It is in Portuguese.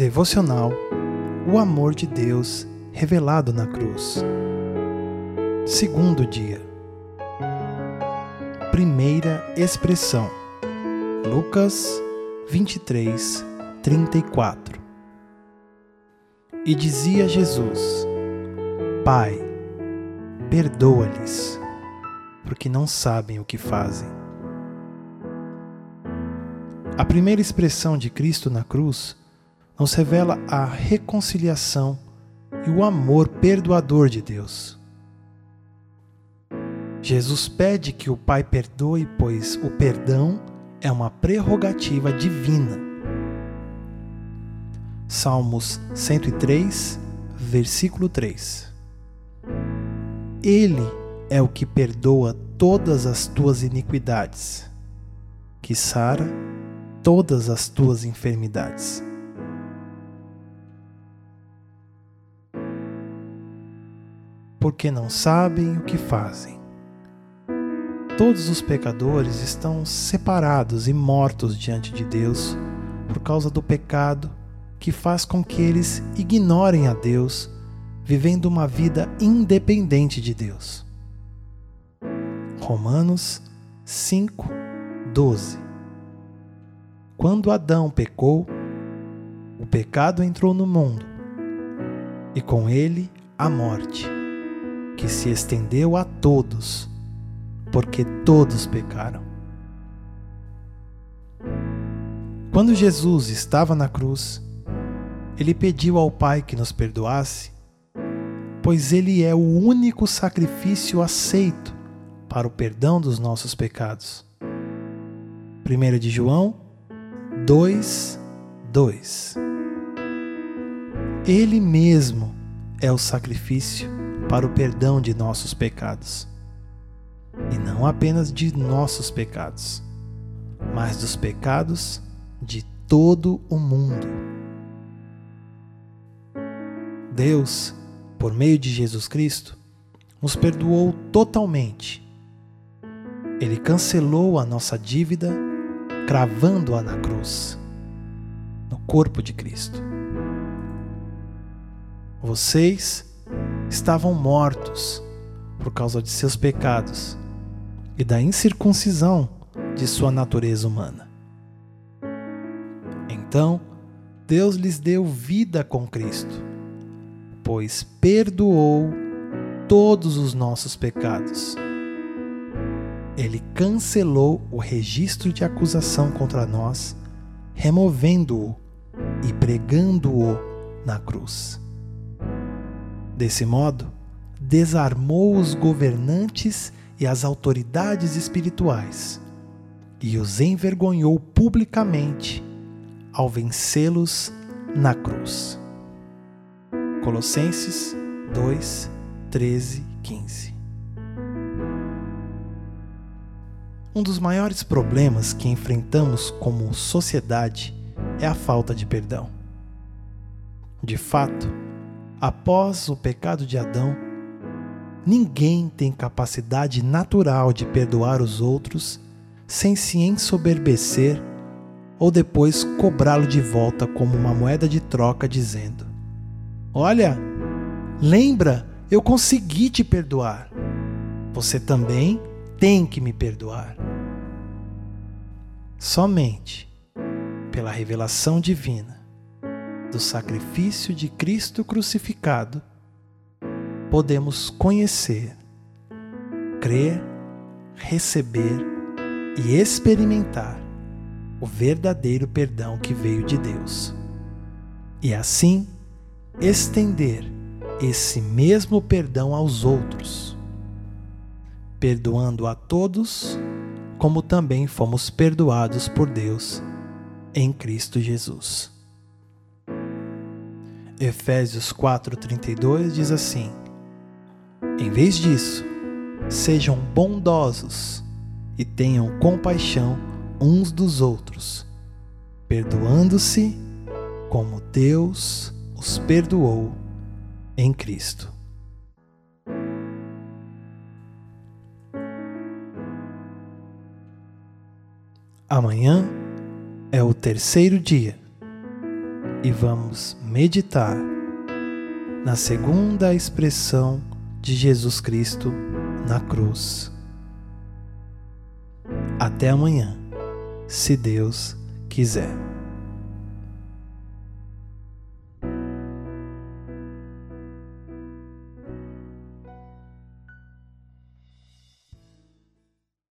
Devocional O amor de Deus revelado na cruz. Segundo dia. Primeira expressão. Lucas 23, 34. E dizia Jesus: Pai, perdoa-lhes, porque não sabem o que fazem. A primeira expressão de Cristo na cruz nos revela a reconciliação e o amor perdoador de Deus. Jesus pede que o Pai perdoe, pois o perdão é uma prerrogativa divina. Salmos 103, versículo 3. Ele é o que perdoa todas as tuas iniquidades, que sara todas as tuas enfermidades. Porque não sabem o que fazem. Todos os pecadores estão separados e mortos diante de Deus por causa do pecado que faz com que eles ignorem a Deus, vivendo uma vida independente de Deus. Romanos 5, 12 Quando Adão pecou, o pecado entrou no mundo, e com ele a morte que se estendeu a todos, porque todos pecaram. Quando Jesus estava na cruz, ele pediu ao Pai que nos perdoasse, pois ele é o único sacrifício aceito para o perdão dos nossos pecados. 1 de João 2, 2 Ele mesmo é o sacrifício para o perdão de nossos pecados. E não apenas de nossos pecados, mas dos pecados de todo o mundo. Deus, por meio de Jesus Cristo, nos perdoou totalmente. Ele cancelou a nossa dívida, cravando-a na cruz, no corpo de Cristo. Vocês estavam mortos por causa de seus pecados e da incircuncisão de sua natureza humana. Então, Deus lhes deu vida com Cristo, pois perdoou todos os nossos pecados. Ele cancelou o registro de acusação contra nós, removendo-o e pregando-o na cruz. Desse modo, desarmou os governantes e as autoridades espirituais e os envergonhou publicamente ao vencê-los na cruz. Colossenses 2, 13, 15. Um dos maiores problemas que enfrentamos como sociedade é a falta de perdão. De fato, após o pecado de Adão, ninguém tem capacidade natural de perdoar os outros sem se ensoberbecer ou depois cobrá-lo de volta como uma moeda de troca, dizendo: Olha, lembra, eu consegui te perdoar. Você também tem que me perdoar. Somente pela revelação divina do sacrifício de Cristo crucificado, podemos conhecer, crer, receber e experimentar o verdadeiro perdão que veio de Deus. E assim estender esse mesmo perdão aos outros, perdoando a todos, como também fomos perdoados por Deus em Cristo Jesus. Efésios 4:32 diz assim: Em vez disso, sejam bondosos e tenham compaixão uns dos outros, perdoando-se como Deus os perdoou em Cristo. Amanhã é o terceiro dia e vamos meditar na segunda expressão de Jesus Cristo na cruz. Até amanhã, se Deus quiser.